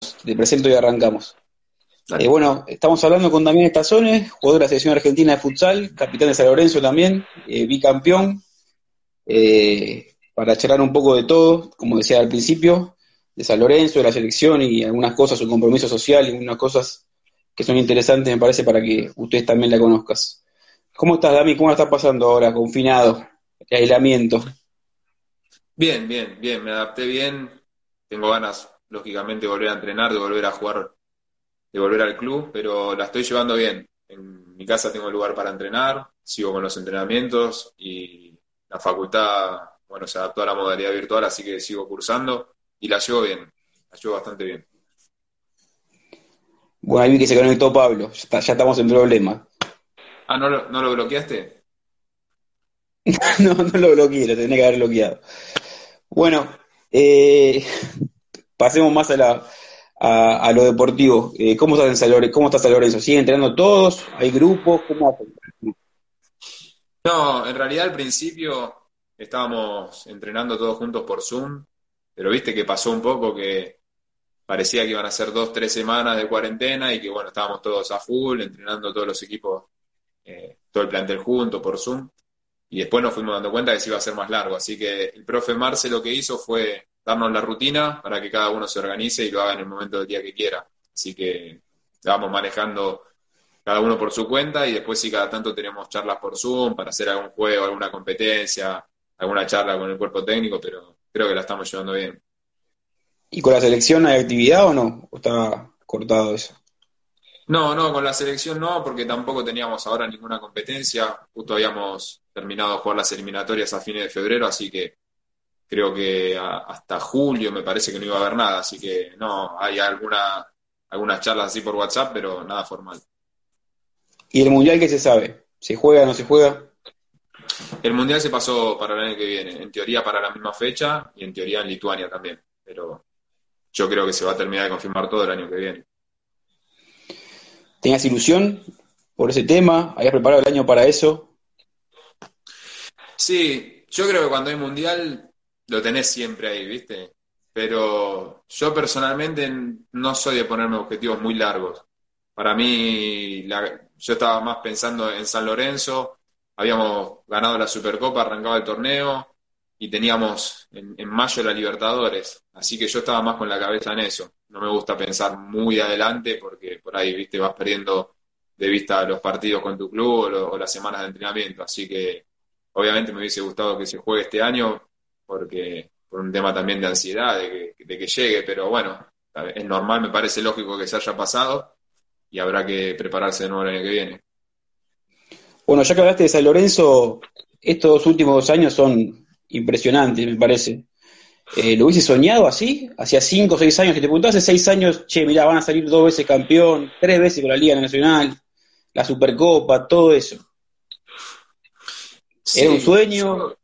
Te presento y arrancamos. Eh, bueno, estamos hablando con Damián Estazones, jugador de la selección argentina de futsal, capitán de San Lorenzo también, eh, bicampeón, eh, para charlar un poco de todo, como decía al principio, de San Lorenzo, de la selección y algunas cosas, su compromiso social y algunas cosas que son interesantes, me parece, para que ustedes también la conozcas. ¿Cómo estás, Dami? ¿Cómo la estás pasando ahora, confinado, aislamiento? Bien, bien, bien, me adapté bien. Tengo ganas, lógicamente, volver a entrenar, de volver a jugar, de volver al club, pero la estoy llevando bien. En mi casa tengo lugar para entrenar, sigo con los entrenamientos y la facultad, bueno, se adaptó a la modalidad virtual, así que sigo cursando y la llevo bien, la llevo bastante bien. Bueno, ahí vi que se conectó Pablo, ya, ya estamos en problema. Ah, ¿no lo, no lo bloqueaste? no, no lo bloqueé, lo tenía que haber bloqueado. Bueno, eh, pasemos más a, la, a, a lo deportivo. Eh, ¿Cómo estás en San? ¿Cómo está San Lorenzo? ¿Siguen entrenando todos? ¿Hay grupos? ¿Cómo hacen? No, en realidad al principio estábamos entrenando todos juntos por Zoom, pero viste que pasó un poco que parecía que iban a ser dos, tres semanas de cuarentena y que bueno, estábamos todos a full, entrenando todos los equipos, eh, todo el plantel junto por Zoom. Y después nos fuimos dando cuenta que se iba a ser más largo. Así que el profe Marce lo que hizo fue darnos la rutina para que cada uno se organice y lo haga en el momento del día que quiera. Así que estábamos manejando cada uno por su cuenta y después si cada tanto tenemos charlas por Zoom para hacer algún juego, alguna competencia, alguna charla con el cuerpo técnico, pero creo que la estamos llevando bien. ¿Y con la selección hay actividad o no? ¿O está cortado eso? No, no, con la selección no, porque tampoco teníamos ahora ninguna competencia. Justo habíamos terminado de jugar las eliminatorias a fines de febrero, así que creo que a- hasta julio me parece que no iba a haber nada. Así que no, hay alguna, algunas charlas así por WhatsApp, pero nada formal. ¿Y el mundial qué se sabe? ¿Se juega o no se juega? El mundial se pasó para el año que viene, en teoría para la misma fecha y en teoría en Lituania también, pero yo creo que se va a terminar de confirmar todo el año que viene. ¿Tenías ilusión por ese tema? ¿Habías preparado el año para eso? Sí, yo creo que cuando hay mundial lo tenés siempre ahí, ¿viste? Pero yo personalmente no soy de ponerme objetivos muy largos. Para mí, la- yo estaba más pensando en San Lorenzo, habíamos ganado la Supercopa, arrancaba el torneo y teníamos en, mayo la Libertadores, así que yo estaba más con la cabeza en eso. No me gusta pensar muy adelante porque por ahí, ¿viste? Vas perdiendo de vista los partidos con tu club o, lo- o las semanas de entrenamiento, así que obviamente me hubiese gustado que se juegue este año porque por un tema también de ansiedad de que, de que llegue, pero bueno, es normal, me parece lógico que se haya pasado y habrá que prepararse de nuevo el año que viene. Bueno, ya que hablaste de San Lorenzo, estos últimos dos años son impresionantes, me parece. Eh, ¿lo hubiese soñado así? Hacía cinco o seis años, que te preguntaba hace seis años, che, mirá, van a salir dos veces campeón, tres veces con la Liga Nacional, la Supercopa, todo eso. ¿Era un sueño?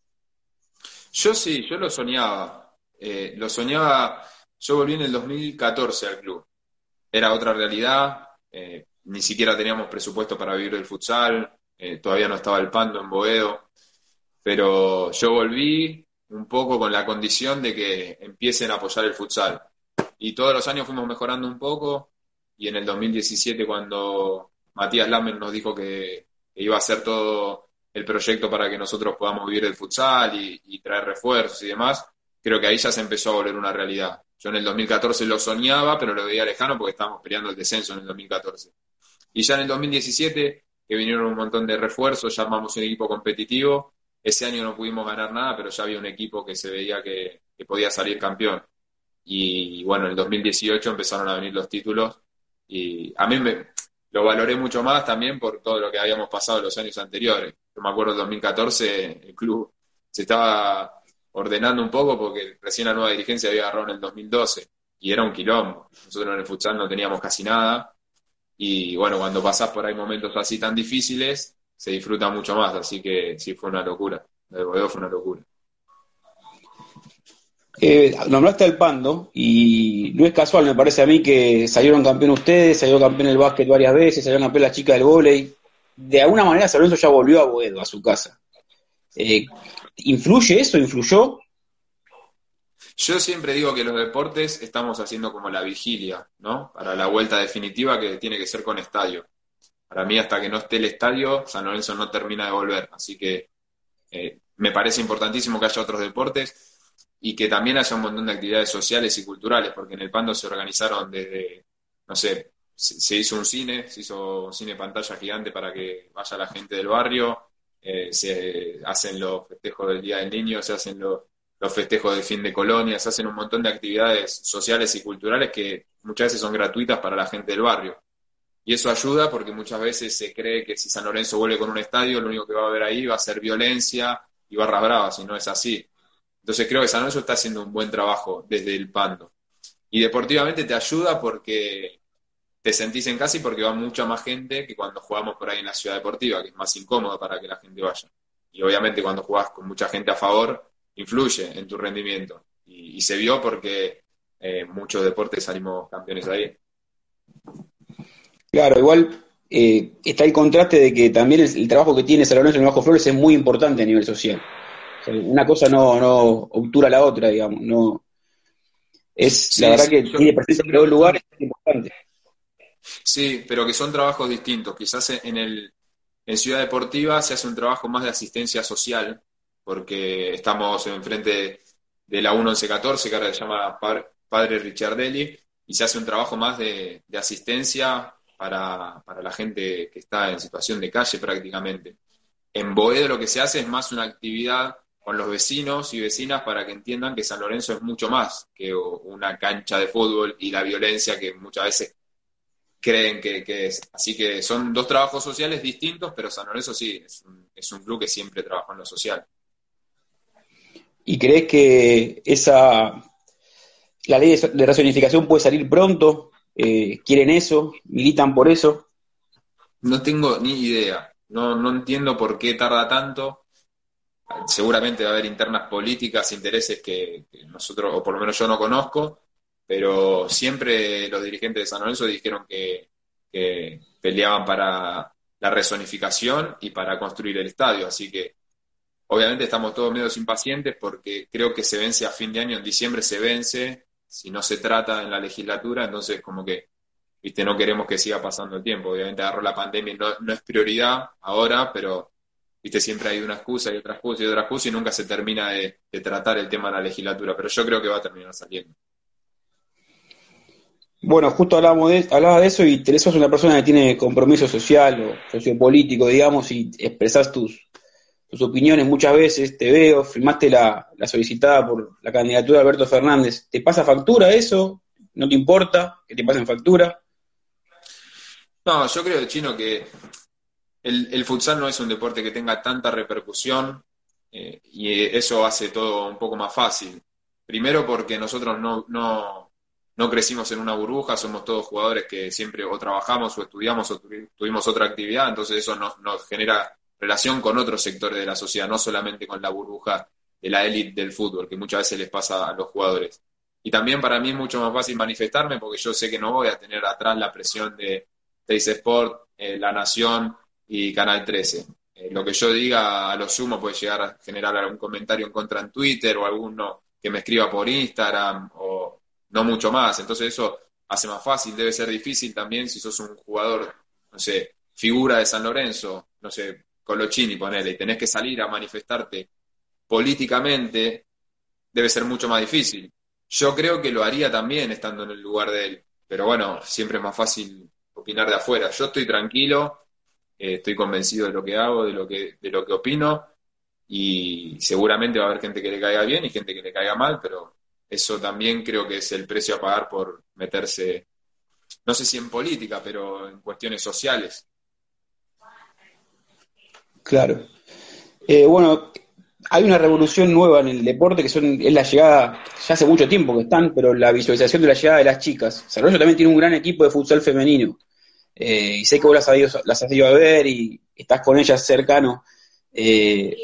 Yo, sí, yo lo soñaba. Eh, lo soñaba, yo volví en el 2014 al club. Era otra realidad, eh, ni siquiera teníamos presupuesto para vivir del futsal, eh, todavía no estaba el Pando en Boedo, pero yo volví un poco con la condición de que empiecen a apoyar el futsal. Y todos los años fuimos mejorando un poco, y en el 2017 cuando Matías Lamen nos dijo que, que iba a hacer todo el proyecto para que nosotros podamos vivir del futsal y, y traer refuerzos y demás, creo que ahí ya se empezó a volver una realidad. Yo en el 2014 lo soñaba, pero lo veía lejano porque estábamos peleando el descenso en el 2014. Y ya en el 2017, que vinieron un montón de refuerzos, ya armamos un equipo competitivo. Ese año no pudimos ganar nada, pero ya había un equipo que se veía que, que podía salir campeón. Y bueno, en el 2018 empezaron a venir los títulos y a mí me, lo valoré mucho más también por todo lo que habíamos pasado los años anteriores. Yo me acuerdo en 2014 el club se estaba ordenando un poco porque recién la nueva dirigencia había agarrado en el 2012 y era un quilombo. Nosotros en el futsal no teníamos casi nada y bueno, cuando pasás por ahí momentos así tan difíciles, se disfruta mucho más, así que sí, fue una locura. El fue una locura. Eh, nombraste al Pando y no es casual, me parece a mí que salieron campeón ustedes, salió campeón el básquet varias veces, salió campeón la chica del vóley. De alguna manera San Lorenzo ya volvió a Boedo, a su casa. Eh, ¿Influye eso? ¿Influyó? Yo siempre digo que los deportes estamos haciendo como la vigilia, ¿no? Para la vuelta definitiva que tiene que ser con estadio. Para mí, hasta que no esté el estadio, San Lorenzo no termina de volver. Así que eh, me parece importantísimo que haya otros deportes y que también haya un montón de actividades sociales y culturales, porque en el Pando se organizaron desde, no sé, se, hizo un cine, se hizo un cine pantalla gigante para que vaya la gente del barrio, eh, se hacen los festejos del Día del Niño, se hacen los, los festejos de fin de colonia, se hacen un montón de actividades sociales y culturales que muchas veces son gratuitas para la gente del barrio. Y eso ayuda porque muchas veces se cree que si San Lorenzo vuelve con un estadio, lo único que va a haber ahí va a ser violencia y barras bravas, y no es así. Entonces creo que San Lorenzo está haciendo un buen trabajo desde el Pando. Y deportivamente te ayuda porque te sentís en casa y porque va mucha más gente que cuando jugamos por ahí en la ciudad deportiva, que es más incómodo para que la gente vaya. Y obviamente cuando jugás con mucha gente a favor, influye en tu rendimiento. Y, se vio porque eh, muchos deportes salimos campeones ahí. Claro, igual eh, está el contraste de que también el, trabajo que tiene San Lorenzo en el Bajo Flores es muy importante a nivel social una cosa no, no obtura la otra, digamos. No, es la verdad que tiene presencia en todo lugar, es importante. Sí, pero que son trabajos distintos. Quizás en, el, en Ciudad Deportiva se hace un trabajo más de asistencia social, porque estamos enfrente de la 1114, que ahora se llama Padre Richardelli, y se hace un trabajo más de, de asistencia para, para, la gente que está en situación de calle prácticamente. En Boedo lo que se hace es más una actividad con los vecinos y vecinas para que entiendan que San Lorenzo es mucho más que una cancha de fútbol y la violencia que muchas veces creen que, es. Así que son dos trabajos sociales distintos, pero San Lorenzo sí, es un, es un club que siempre trabaja en lo social. ¿Y crees que esa la ley de racionificación puede salir pronto? Eh, ¿Quieren eso? ¿Militan por eso? No tengo ni idea. No, no entiendo por qué tarda tanto seguramente va a haber internas políticas, intereses que, nosotros, o por lo menos yo no conozco, pero siempre los dirigentes de San Lorenzo dijeron que, peleaban para la rezonificación y para construir el estadio, así que obviamente estamos todos medios impacientes porque creo que se vence a fin de año, en diciembre se vence, si no se trata en la legislatura, entonces como que viste, no queremos que siga pasando el tiempo. Obviamente agarró la pandemia, no, no es prioridad ahora, pero viste, siempre hay una excusa y otra excusa y otra excusa y nunca se termina de, tratar el tema de la legislatura, pero yo creo que va a terminar saliendo. Bueno, justo hablábamos de, hablaba de eso y Teresa sos una persona que tiene compromiso social o sociopolítico, digamos, y expresás tus, tus opiniones muchas veces, te veo, firmaste la, la solicitada por la candidatura de Alberto Fernández. ¿Te pasa factura eso? ¿No te importa que te pasen factura? No, yo creo, Chino, que el, futsal no es un deporte que tenga tanta repercusión eh, y eso hace todo un poco más fácil. Primero porque nosotros no, no, no, crecimos en una burbuja, somos todos jugadores que siempre o trabajamos o estudiamos o tuvimos otra actividad, entonces eso nos, nos genera relación con otros sectores de la sociedad, no solamente con la burbuja de la élite del fútbol, que muchas veces les pasa a los jugadores. Y también para mí es mucho más fácil manifestarme porque yo sé que no voy a tener atrás la presión de Teis Sport, eh, La Nación, y Canal 13. Eh, lo que yo diga a lo sumo puede llegar a generar algún comentario en contra en Twitter o alguno que me escriba por Instagram o no mucho más. Entonces eso hace más fácil, debe ser difícil también si sos un jugador, no sé, figura de San Lorenzo, no sé, Colochini, ponele, y tenés que salir a manifestarte políticamente, debe ser mucho más difícil. Yo creo que lo haría también estando en el lugar de él, pero bueno, siempre es más fácil opinar de afuera. Yo estoy tranquilo, eh, estoy convencido de lo que hago, de lo que, de lo que opino, y seguramente va a haber gente que le caiga bien y gente que le caiga mal, pero eso también creo que es el precio a pagar por meterse, no sé si en política, pero en cuestiones sociales. Claro. Eh, bueno, hay una revolución nueva en el deporte que son, es la llegada, ya hace mucho tiempo que están, pero la visualización de la llegada de las chicas. San también tiene un gran equipo de futsal femenino. Eh, y sé que vos las has, ido, has ido a ver y estás con ellas cercano. Eh,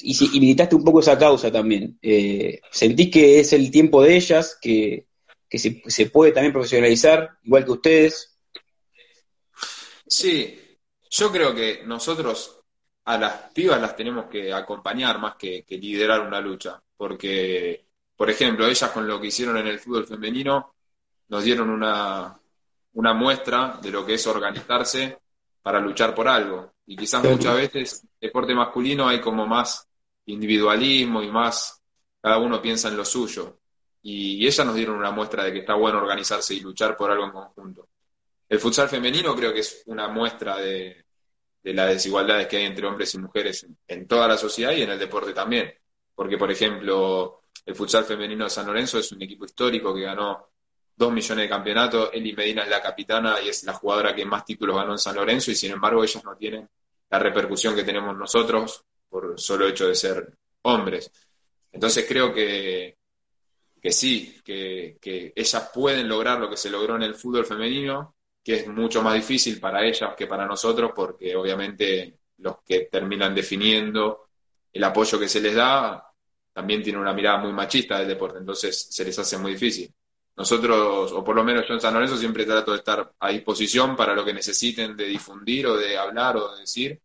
y, y, militaste un poco esa causa también. Eh, ¿Sentís que es el tiempo de ellas, que, que se, se, puede también profesionalizar, igual que ustedes? Sí, yo creo que nosotros a las pibas las tenemos que acompañar más que, liderar una lucha, porque, por ejemplo, ellas con lo que hicieron en el fútbol femenino nos dieron una, una muestra de lo que es organizarse para luchar por algo. Y quizás muchas veces deporte masculino hay como más individualismo y más cada uno piensa en lo suyo. Y, ellas nos dieron una muestra de que está bueno organizarse y luchar por algo en conjunto. El futsal femenino creo que es una muestra de, de las desigualdades que hay entre hombres y mujeres en, toda la sociedad y en el deporte también. Porque, por ejemplo, el futsal femenino de San Lorenzo es un equipo histórico que ganó dos millones de campeonatos. Eli Medina es la capitana y es la jugadora que más títulos ganó en San Lorenzo y sin embargo ellas no tienen la repercusión que tenemos nosotros por solo hecho de ser hombres. Entonces creo que, que sí, que, que ellas pueden lograr lo que se logró en el fútbol femenino que es mucho más difícil para ellas que para nosotros, porque obviamente los que terminan definiendo el apoyo que se les da también tienen una mirada muy machista del deporte, entonces se les hace muy difícil. Nosotros, o por lo menos yo en San Lorenzo, siempre trato de estar a disposición para lo que necesiten de difundir o de hablar o de decir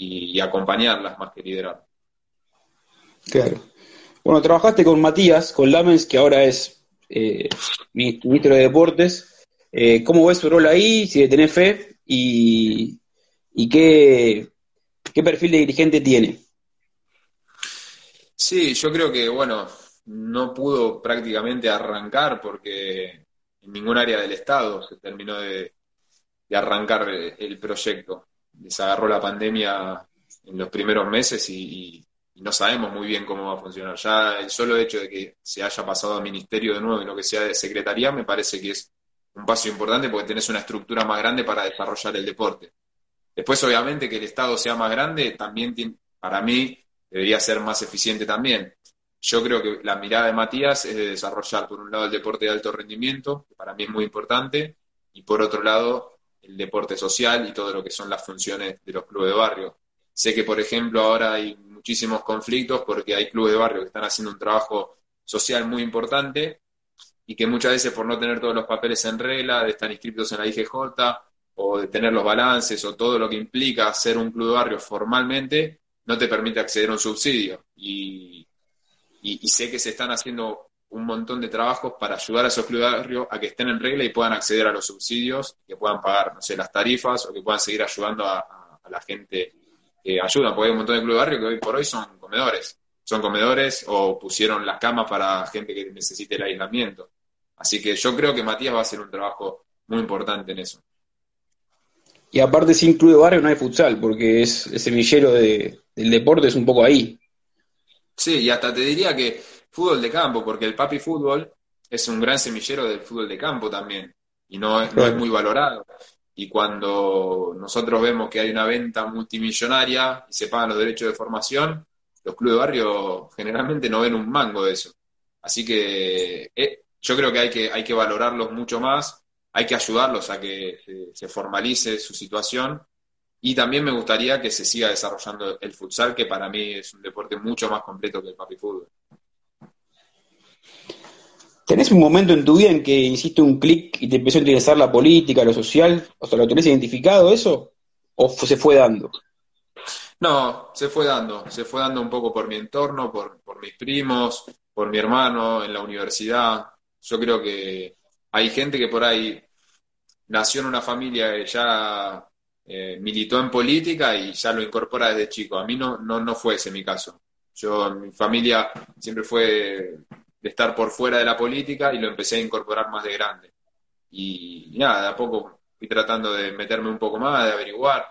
y, acompañarlas más que liderar. Claro. Bueno, trabajaste con Matías, con Lamens, que ahora es eh, ministro de Deportes. Eh, ¿Cómo ves su rol ahí? Si le tenés fe y, y qué, qué perfil de dirigente tiene. Sí, yo creo que, bueno, no pudo prácticamente arrancar porque en ningún área del Estado se terminó de, arrancar el proyecto. Les agarró la pandemia en los primeros meses y, no sabemos muy bien cómo va a funcionar. Ya el solo hecho de que se haya pasado a ministerio de nuevo y lo que sea de secretaría me parece que es un paso importante porque tenés una estructura más grande para desarrollar el deporte. Después, obviamente, que el Estado sea más grande, también para mí debería ser más eficiente también. Yo creo que la mirada de Matías es de desarrollar, por un lado, el deporte de alto rendimiento, que para mí es muy importante, y por otro lado, el deporte social y todo lo que son las funciones de los clubes de barrio. Sé que, por ejemplo, ahora hay muchísimos conflictos porque hay clubes de barrio que están haciendo un trabajo social muy importante y que muchas veces por no tener todos los papeles en regla, de estar inscritos en la IGJ o de tener los balances o todo lo que implica ser un club de barrio formalmente, no te permite acceder a un subsidio. Y, y, sé que se están haciendo un montón de trabajos para ayudar a esos clubes de barrio a que estén en regla y puedan acceder a los subsidios, que puedan pagar, no sé, las tarifas o que puedan seguir ayudando a, la gente que ayuda, porque hay un montón de clubes de barrio que hoy por hoy son comedores. Son comedores o pusieron las camas para gente que necesite el aislamiento. Así que yo creo que Matías va a hacer un trabajo muy importante en eso. Y aparte, sin club de barrio no hay futsal, porque es el semillero de, del deporte es un poco ahí. Sí, y hasta te diría que fútbol de campo, porque el papi fútbol es un gran semillero del fútbol de campo también, y no es, no es muy valorado. Y cuando nosotros vemos que hay una venta multimillonaria y se pagan los derechos de formación, los clubes de barrio generalmente no ven un mango de eso. Así que eh, yo creo que hay que, hay que valorarlos mucho más, hay que ayudarlos a que se, formalice su situación y también me gustaría que se siga desarrollando el futsal, que para mí es un deporte mucho más completo que el papi fútbol. ¿Tenés un momento en tu vida en que hiciste un clic y te empezó a interesar la política, lo social? O sea, ¿lo tenés identificado eso? ¿O se fue dando? No, se fue dando. Se fue dando un poco por mi entorno, por, mis primos, por mi hermano en la universidad yo creo que hay gente que por ahí nació en una familia que ya eh, militó en política y ya lo incorpora desde chico. A mí no, no, no fue ese mi caso. Yo, mi familia siempre fue de estar por fuera de la política y lo empecé a incorporar más de grande. Y, nada, de a poco fui tratando de meterme un poco más, de averiguar.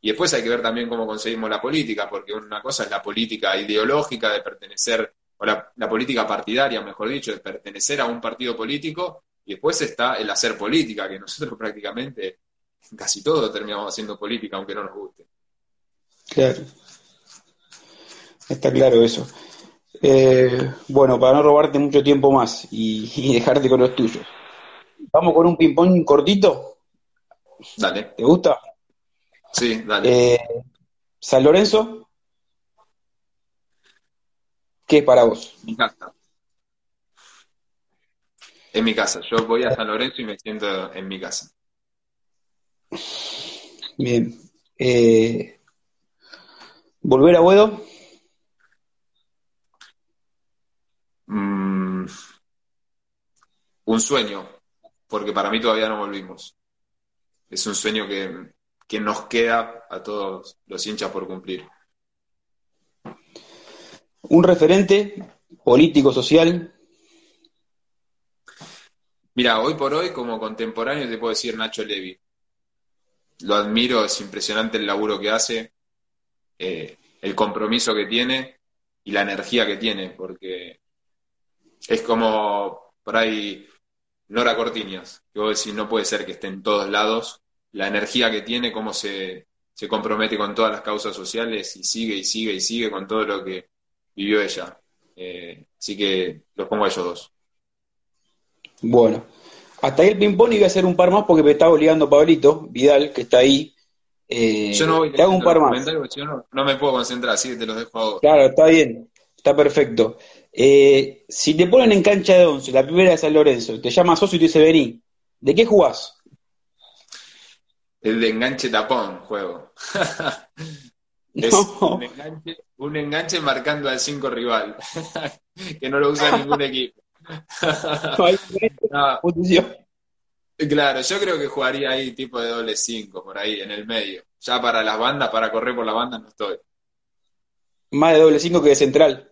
Y después hay que ver también cómo conseguimos la política, porque una cosa es la política ideológica de pertenecer o la, política partidaria, mejor dicho, de pertenecer a un partido político, y después está el hacer política, que nosotros prácticamente casi todos terminamos haciendo política, aunque no nos guste. Claro. Está claro eso. Eh, bueno, para no robarte mucho tiempo más y, dejarte con los tuyos. Vamos con un ping-pong cortito. Dale. ¿Te gusta? Sí, dale. Eh, San Lorenzo. ¿Qué es para vos? Mi casa. En mi casa. Yo voy a San Lorenzo y me siento en mi casa. Bien. Eh, ¿Volver a Buedo? Mm, un sueño, porque para mí todavía no volvimos. Es un sueño que, que nos queda a todos los hinchas por cumplir. ¿Un referente político, social? Mira, hoy por hoy, como contemporáneo, te puedo decir Nacho Levi. Lo admiro, es impresionante el laburo que hace, eh, el compromiso que tiene y la energía que tiene, porque es como por ahí Nora Cortiñas, que vos decís, no puede ser que esté en todos lados, la energía que tiene, cómo se, se compromete con todas las causas sociales y sigue y sigue y sigue con todo lo que vivió ella. Eh, así que los pongo a ellos dos. Bueno, hasta ahí el ping-pong y voy a hacer un par más porque me está obligando Pablito Vidal, que está ahí. Eh, yo no voy te hago un par más. no, no, me puedo concentrar, así que te los dejo a vos. Claro, está bien, está perfecto. Eh, si te ponen en cancha de once, la primera de San Lorenzo, te llama socio y te dice vení, ¿de qué jugás? El de enganche tapón juego. es un, enganche, marcando al 5 rival, que no lo usa ningún equipo. Claro, yo creo que jugaría ahí tipo de doble 5, por ahí, en el medio. Ya para las bandas, para correr por la banda, no estoy. Más de doble 5 que de central.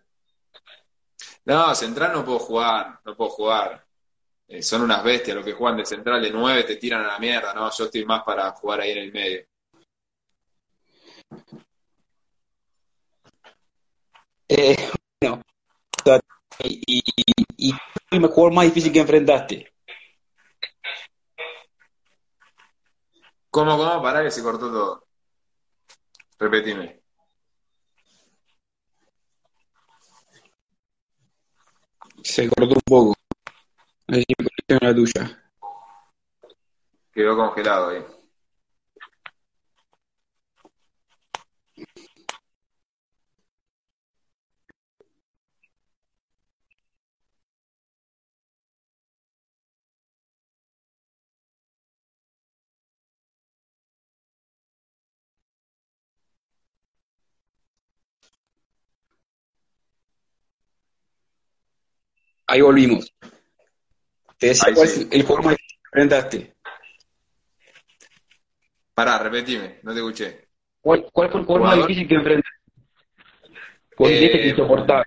No, central no puedo jugar, no puedo jugar. Eh, son unas bestias los que juegan de central de 9, te tiran a la mierda, no, yo estoy más para jugar ahí en el medio. Eh, bueno, y, y, el jugador más difícil que enfrentaste. ¿Cómo, cómo? Pará que se cortó todo. Repetime. Se cortó un poco. A ver si la tuya. Quedó congelado ahí. Ahí volvimos. Te decía cuál es el juego más difícil que enfrentaste. Pará, repetime, no te escuché. ¿Cuál, fue el juego más difícil que enfrentaste? Con eh, este insoportable.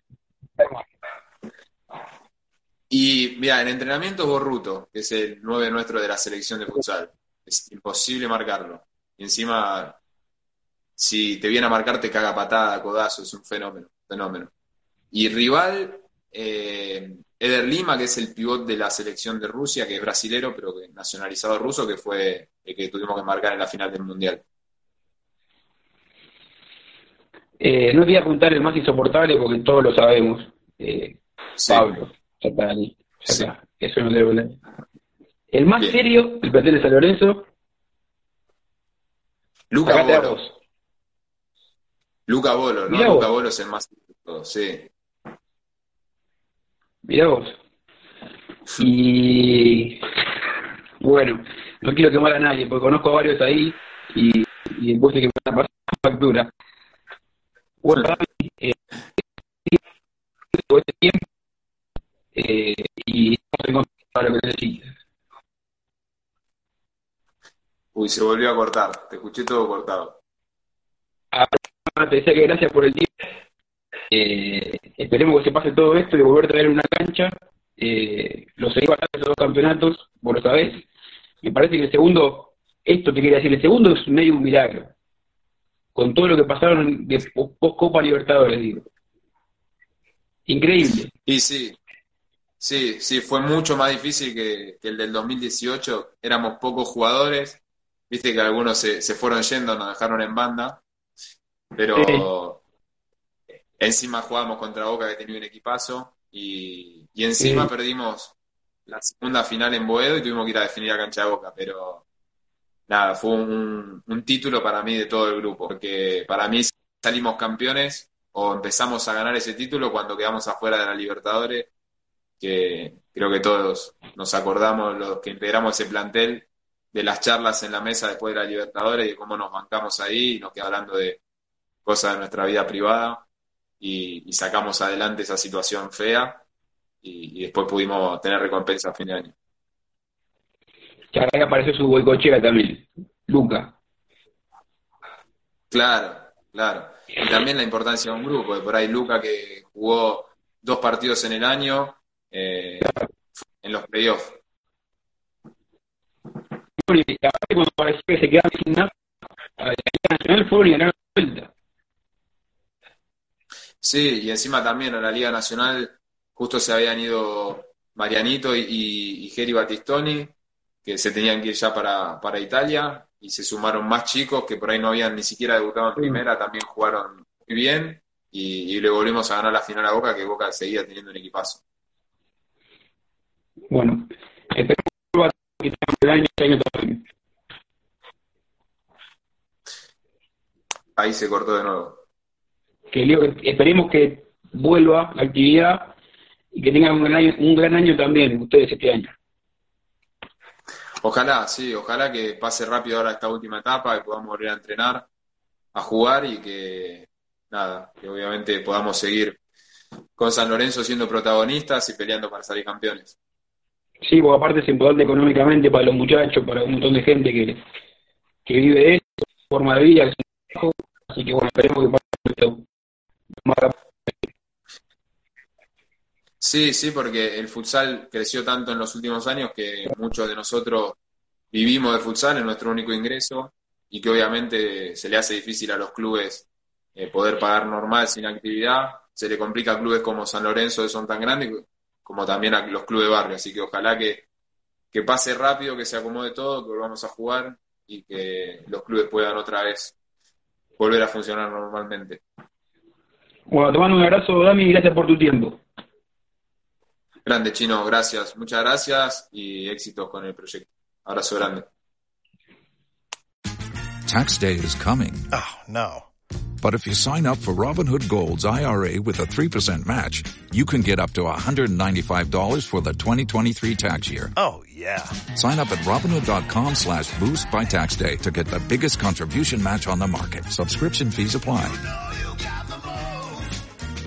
Y mira, en entrenamiento Borruto, que es el 9 nuestro de la selección de futsal. Es imposible marcarlo. Y encima, si te viene a marcar, te caga patada, codazo, es un fenómeno, fenómeno. Y rival, eh, Eder Lima, que es el pivot de la selección de Rusia, que es brasilero, pero que nacionalizado ruso, que fue el que tuvimos que marcar en la final del Mundial. Eh, no voy a apuntar el más insoportable porque todos lo sabemos. Eh, Pablo, ya está ahí. Eso no debe El más serio, el plantel de San Lorenzo. Luca Bolo. Luca Bolo, ¿no? Luca Bolo es el más serio, sí. Mirá vos. Y bueno, no quiero quemar a nadie, porque conozco a varios ahí y, y después de que me van a pasar factura. Bueno, eh, este tiempo eh, y para lo que necesites. Uy, se volvió a cortar, te escuché todo cortado. Ahora te decía que gracias por el tiempo eh, esperemos que se pase todo esto y volver a traer una cancha. Eh, los seguí bastante los dos campeonatos, vos lo sabés. Me parece que el segundo, esto te quería decir, el segundo es medio un milagro. Con todo lo que pasaron de post-Copa Libertadores, digo. Increíble. Y sí, sí, sí, fue mucho más difícil que, el del 2018. Éramos pocos jugadores. Viste que algunos se, se fueron yendo, nos dejaron en banda. Pero encima jugábamos contra Boca que tenía un equipazo y, y encima perdimos la segunda final en Boedo y tuvimos que ir a definir a cancha de Boca, pero nada, fue un, un título para mí de todo el grupo, porque para mí salimos campeones o empezamos a ganar ese título cuando quedamos afuera de la Libertadores, que creo que todos nos acordamos, los que integramos ese plantel, de las charlas en la mesa después de la Libertadores y de cómo nos bancamos ahí y nos queda hablando de cosas de nuestra vida privada y, sacamos adelante esa situación fea y, después pudimos tener recompensa a fin de año. Ahora aparece su boicochera también, Luca. Claro, claro. Y también la importancia de un grupo, de por ahí Luca que jugó dos partidos en el año eh, en los playoffs. Cuando parecía que se quedaba sin nada, la Nacional fue y ganaron la vuelta. Sí, y encima también a la Liga Nacional justo se habían ido Marianito y, y, Geri Battistoni, que se tenían que ir ya para, para Italia, y se sumaron más chicos que por ahí no habían ni siquiera debutado en primera, también jugaron muy bien, y, le volvimos a ganar la final a Boca, que Boca seguía teniendo un equipazo. Bueno, esperemos que el año, año también. Ahí se cortó de nuevo. Que, esperemos que vuelva la actividad y que tengan un gran año, un gran año también ustedes este año. Ojalá, sí, ojalá que pase rápido ahora esta última etapa, que podamos volver a entrenar, a jugar y que, nada, que obviamente podamos seguir con San Lorenzo siendo protagonistas y peleando para salir campeones. Sí, porque aparte es importante económicamente para los muchachos, para un montón de gente que, que vive de eso, forma de vida, así que bueno, esperemos que Sí, sí, porque el futsal creció tanto en los últimos años que muchos de nosotros vivimos de futsal, es nuestro único ingreso y que obviamente se le hace difícil a los clubes eh, poder pagar normal sin actividad. Se le complica a clubes como San Lorenzo, que son tan grandes, como también a los clubes de barrio. Así que ojalá que, que pase rápido, que se acomode todo, que volvamos a jugar y que los clubes puedan otra vez volver a funcionar normalmente. Bueno, te mando un abrazo, Dami, y gracias por tu tiempo. Grande, Chino, gracias. Muchas gracias y éxitos con el proyecto. Abrazo grande. Tax day is coming. Oh, no. But if you sign up for Robinhood Gold's IRA with a 3% match, you can get up to $195 for the 2023 tax year. Oh, yeah. Sign up at Robinhood.com slash boost by tax day to get the biggest contribution match on the market. Subscription fees apply. Oh,